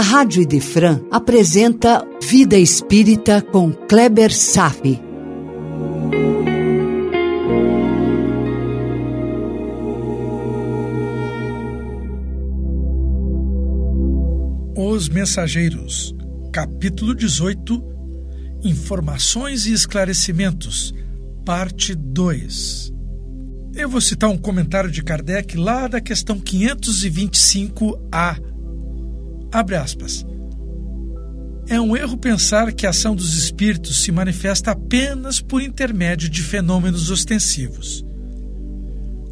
a Rádio Idefran apresenta Vida Espírita com Kleber Safi. Os Mensageiros, capítulo 18 Informações e Esclarecimentos, parte 2. Eu vou citar um comentário de Kardec lá da questão 525A. Abre aspas. É um erro pensar que a ação dos espíritos se manifesta apenas por intermédio de fenômenos ostensivos.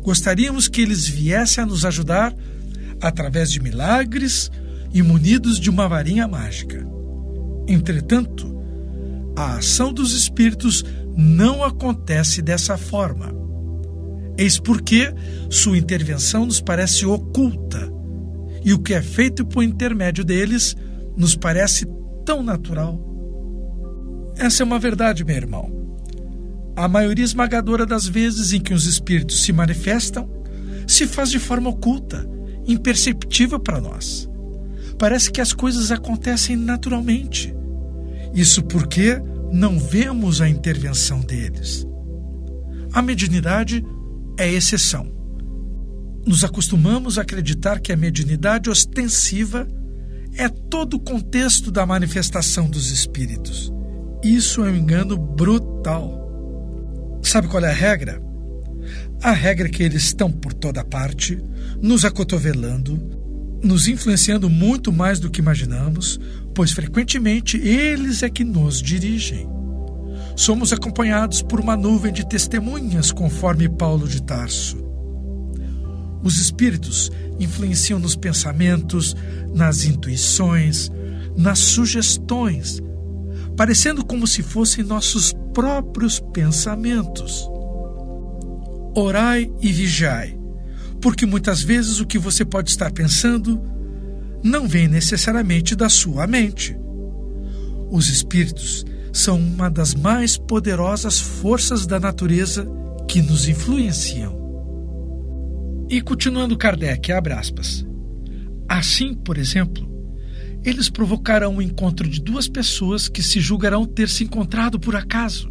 Gostaríamos que eles viessem a nos ajudar através de milagres e munidos de uma varinha mágica. Entretanto, a ação dos espíritos não acontece dessa forma. Eis porque sua intervenção nos parece oculta e o que é feito por intermédio deles nos parece tão natural. Essa é uma verdade, meu irmão. A maioria esmagadora das vezes em que os espíritos se manifestam se faz de forma oculta, imperceptível para nós. Parece que as coisas acontecem naturalmente. Isso porque não vemos a intervenção deles. A mediunidade é exceção. Nos acostumamos a acreditar que a mediunidade ostensiva é todo o contexto da manifestação dos espíritos. Isso é um engano brutal. Sabe qual é a regra? A regra é que eles estão por toda parte, nos acotovelando, nos influenciando muito mais do que imaginamos, pois frequentemente eles é que nos dirigem. Somos acompanhados por uma nuvem de testemunhas, conforme Paulo de Tarso. Os espíritos influenciam nos pensamentos, nas intuições, nas sugestões, parecendo como se fossem nossos próprios pensamentos. Orai e vigiai porque muitas vezes o que você pode estar pensando não vem necessariamente da sua mente. Os espíritos são uma das mais poderosas forças da natureza que nos influenciam. E continuando Kardec, abre aspas. Assim, por exemplo, eles provocarão o encontro de duas pessoas que se julgarão ter se encontrado por acaso.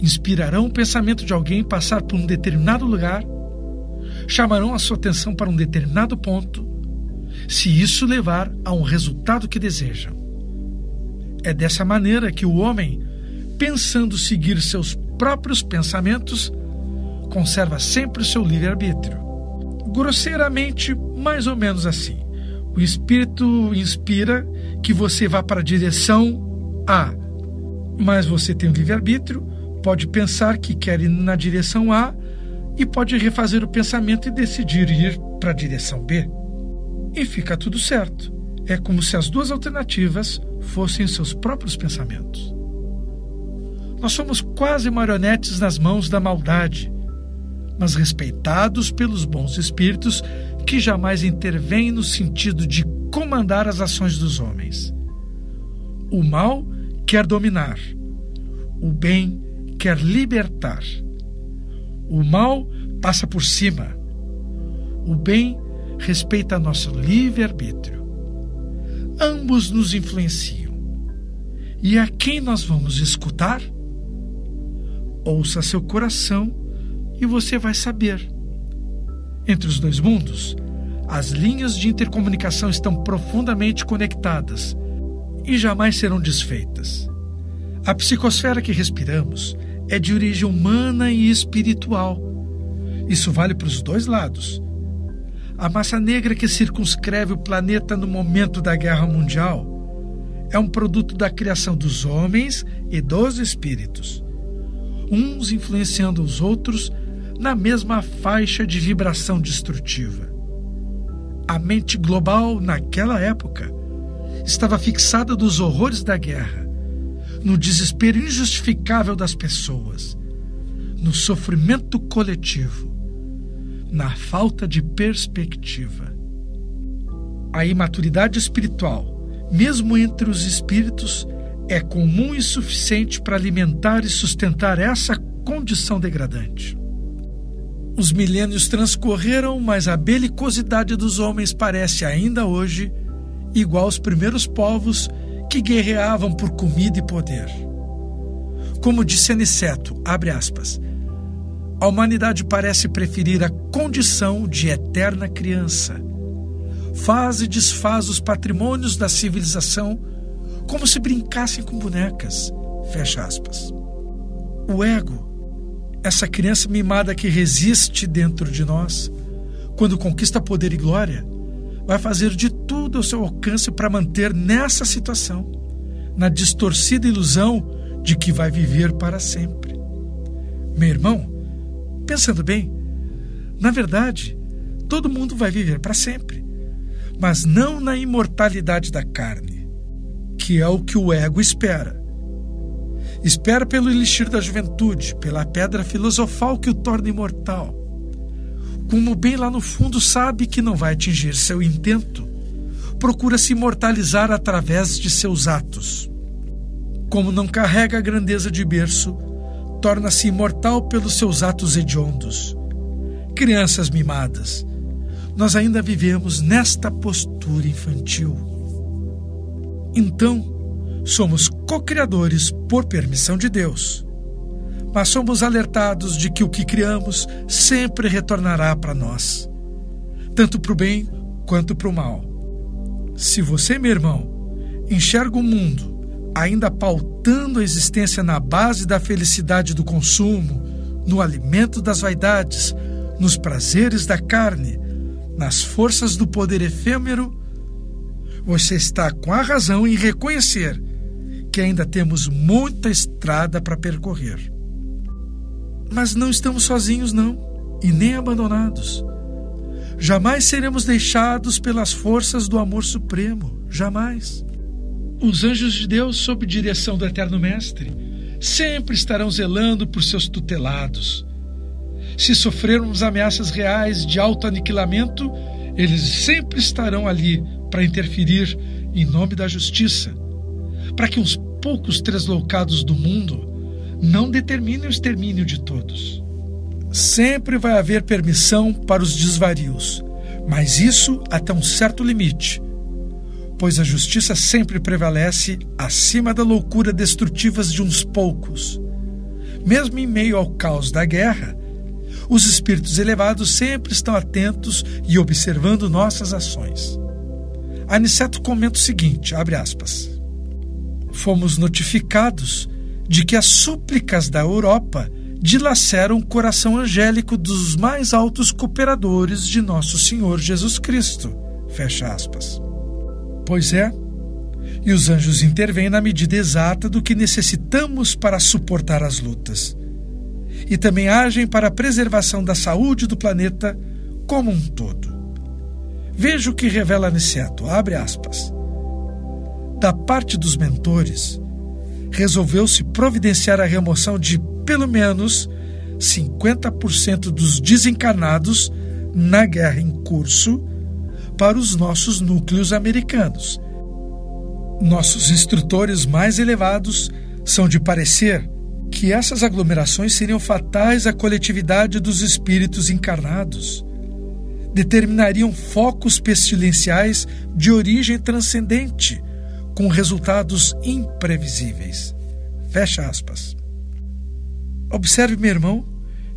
Inspirarão o pensamento de alguém passar por um determinado lugar chamarão a sua atenção para um determinado ponto, se isso levar a um resultado que desejam. É dessa maneira que o homem, pensando seguir seus próprios pensamentos, conserva sempre o seu livre-arbítrio. Grosseiramente, mais ou menos assim. O espírito inspira que você vá para a direção A, mas você tem o livre-arbítrio, pode pensar que quer ir na direção A e pode refazer o pensamento e decidir ir para a direção B. E fica tudo certo. É como se as duas alternativas fossem seus próprios pensamentos. Nós somos quase marionetes nas mãos da maldade, mas respeitados pelos bons espíritos que jamais intervêm no sentido de comandar as ações dos homens. O mal quer dominar, o bem quer libertar. O mal passa por cima. O bem respeita nosso livre-arbítrio. Ambos nos influenciam. E a quem nós vamos escutar? Ouça seu coração e você vai saber. Entre os dois mundos, as linhas de intercomunicação estão profundamente conectadas e jamais serão desfeitas. A psicosfera que respiramos é de origem humana e espiritual. Isso vale para os dois lados. A massa negra que circunscreve o planeta no momento da Guerra Mundial é um produto da criação dos homens e dos espíritos, uns influenciando os outros na mesma faixa de vibração destrutiva. A mente global, naquela época, estava fixada dos horrores da guerra no desespero injustificável das pessoas, no sofrimento coletivo, na falta de perspectiva. A imaturidade espiritual, mesmo entre os espíritos, é comum e suficiente para alimentar e sustentar essa condição degradante. Os milênios transcorreram, mas a belicosidade dos homens parece ainda hoje igual aos primeiros povos que guerreavam por comida e poder. Como disse Aniceto, abre aspas, a humanidade parece preferir a condição de eterna criança. Faz e desfaz os patrimônios da civilização como se brincassem com bonecas. Fecha aspas. O ego, essa criança mimada que resiste dentro de nós, quando conquista poder e glória, vai fazer de tudo ao seu alcance para manter nessa situação, na distorcida ilusão de que vai viver para sempre. Meu irmão, pensando bem, na verdade, todo mundo vai viver para sempre, mas não na imortalidade da carne, que é o que o ego espera. Espera pelo elixir da juventude, pela pedra filosofal que o torna imortal como bem lá no fundo sabe que não vai atingir seu intento, procura se imortalizar através de seus atos. Como não carrega a grandeza de berço, torna-se imortal pelos seus atos hediondos. Crianças mimadas, nós ainda vivemos nesta postura infantil. Então, somos co-criadores por permissão de Deus mas somos alertados de que o que criamos sempre retornará para nós, tanto para o bem quanto para o mal. Se você, meu irmão, enxerga o mundo ainda pautando a existência na base da felicidade do consumo, no alimento das vaidades, nos prazeres da carne, nas forças do poder efêmero, você está com a razão em reconhecer que ainda temos muita estrada para percorrer. Mas não estamos sozinhos, não, e nem abandonados. Jamais seremos deixados pelas forças do amor supremo, jamais. Os anjos de Deus, sob direção do Eterno Mestre, sempre estarão zelando por seus tutelados. Se sofrermos ameaças reais de autoaniquilamento, eles sempre estarão ali para interferir em nome da justiça, para que uns poucos tresloucados do mundo não determine o extermínio de todos. Sempre vai haver permissão para os desvarios, mas isso até um certo limite, pois a justiça sempre prevalece acima da loucura destrutiva de uns poucos. Mesmo em meio ao caos da guerra, os espíritos elevados sempre estão atentos e observando nossas ações. Aniceto comenta o seguinte, abre aspas, Fomos notificados de que as súplicas da Europa dilaceram o coração angélico dos mais altos cooperadores de nosso Senhor Jesus Cristo. Fecha aspas. Pois é, e os anjos intervêm na medida exata do que necessitamos para suportar as lutas. E também agem para a preservação da saúde do planeta como um todo. Veja o que revela Aniceto, abre aspas. Da parte dos mentores, resolveu-se providenciar a remoção de pelo menos 50% dos desencarnados na guerra em curso para os nossos núcleos americanos. Nossos instrutores mais elevados são de parecer que essas aglomerações seriam fatais à coletividade dos espíritos encarnados. Determinariam focos pestilenciais de origem transcendente com resultados imprevisíveis. Fecha aspas. Observe, meu irmão,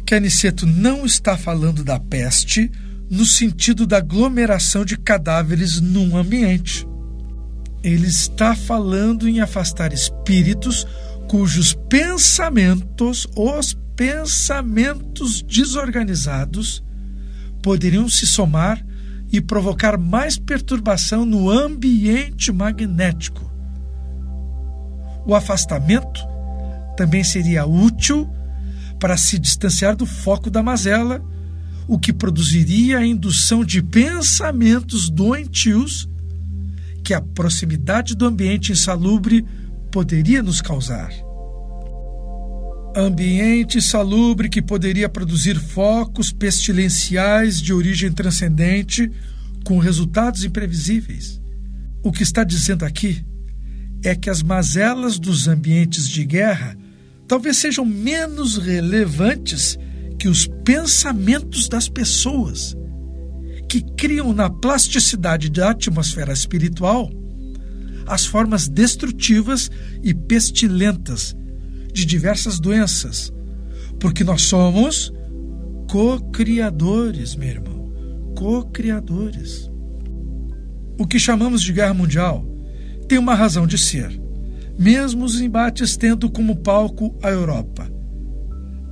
que Aniceto não está falando da peste no sentido da aglomeração de cadáveres num ambiente. Ele está falando em afastar espíritos cujos pensamentos, os pensamentos desorganizados, poderiam se somar e provocar mais perturbação no ambiente magnético. O afastamento também seria útil para se distanciar do foco da mazela, o que produziria a indução de pensamentos doentios que a proximidade do ambiente insalubre poderia nos causar. Ambiente salubre que poderia produzir focos pestilenciais de origem transcendente com resultados imprevisíveis. O que está dizendo aqui é que as mazelas dos ambientes de guerra talvez sejam menos relevantes que os pensamentos das pessoas, que criam na plasticidade da atmosfera espiritual as formas destrutivas e pestilentas de diversas doenças, porque nós somos co-criadores, meu irmão, co-criadores. O que chamamos de guerra mundial tem uma razão de ser, mesmo os embates tendo como palco a Europa.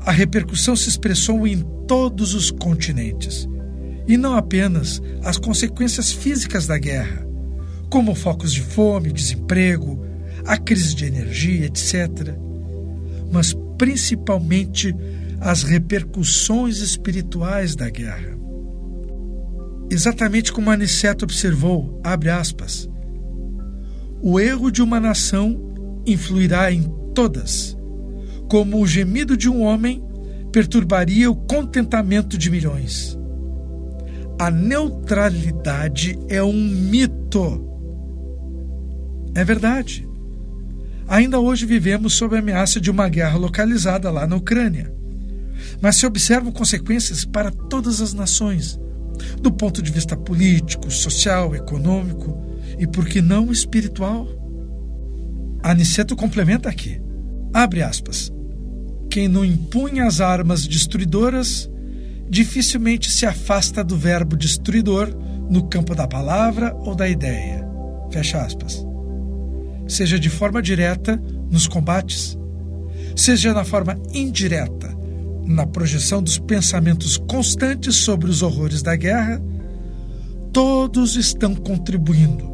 A repercussão se expressou em todos os continentes, e não apenas as consequências físicas da guerra, como focos de fome, desemprego, a crise de energia, etc., mas principalmente as repercussões espirituais da guerra. Exatamente como Aniceto observou, abre aspas, o erro de uma nação influirá em todas, como o gemido de um homem perturbaria o contentamento de milhões. A neutralidade é um mito. É verdade. Ainda hoje vivemos sob a ameaça de uma guerra localizada lá na Ucrânia. Mas se observam consequências para todas as nações, do ponto de vista político, social, econômico e, por que não, espiritual. Aniceto complementa aqui. Abre aspas. Quem não impunha as armas destruidoras dificilmente se afasta do verbo destruidor no campo da palavra ou da ideia. Fecha aspas. Seja de forma direta nos combates, seja na forma indireta na projeção dos pensamentos constantes sobre os horrores da guerra, todos estão contribuindo,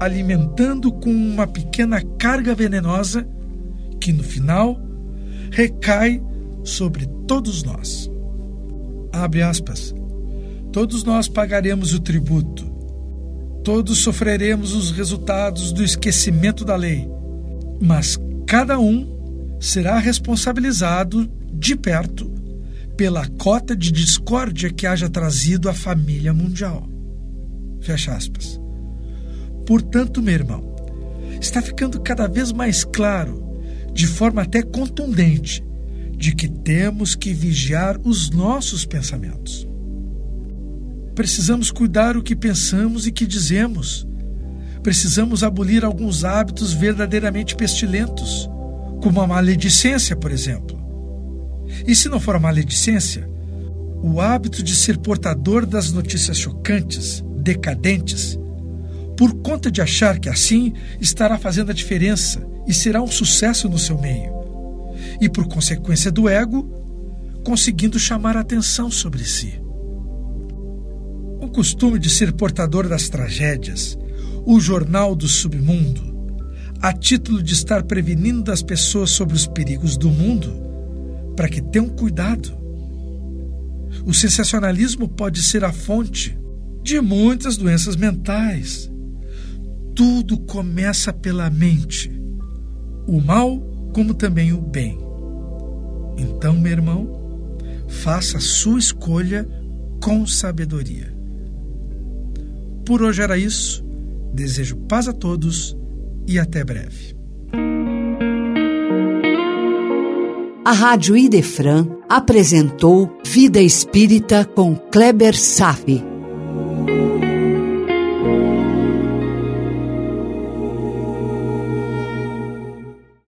alimentando com uma pequena carga venenosa que, no final, recai sobre todos nós. Abre aspas. Todos nós pagaremos o tributo. Todos sofreremos os resultados do esquecimento da lei. Mas cada um será responsabilizado de perto pela cota de discórdia que haja trazido à família mundial. Fecha aspas. Portanto, meu irmão, está ficando cada vez mais claro, de forma até contundente, de que temos que vigiar os nossos pensamentos. Precisamos cuidar o que pensamos e que dizemos. Precisamos abolir alguns hábitos verdadeiramente pestilentos, como a maledicência, por exemplo. E se não for a maledicência, o hábito de ser portador das notícias chocantes, decadentes, por conta de achar que assim estará fazendo a diferença e será um sucesso no seu meio, e por consequência do ego, conseguindo chamar a atenção sobre si. Costume de ser portador das tragédias, o jornal do submundo, a título de estar prevenindo as pessoas sobre os perigos do mundo, para que tenham cuidado. O sensacionalismo pode ser a fonte de muitas doenças mentais. Tudo começa pela mente, o mal como também o bem. Então, meu irmão, faça a sua escolha com sabedoria. Por hoje era isso. Desejo paz a todos e até breve. A Rádio Idefran apresentou Vida Espírita com Kleber Safi.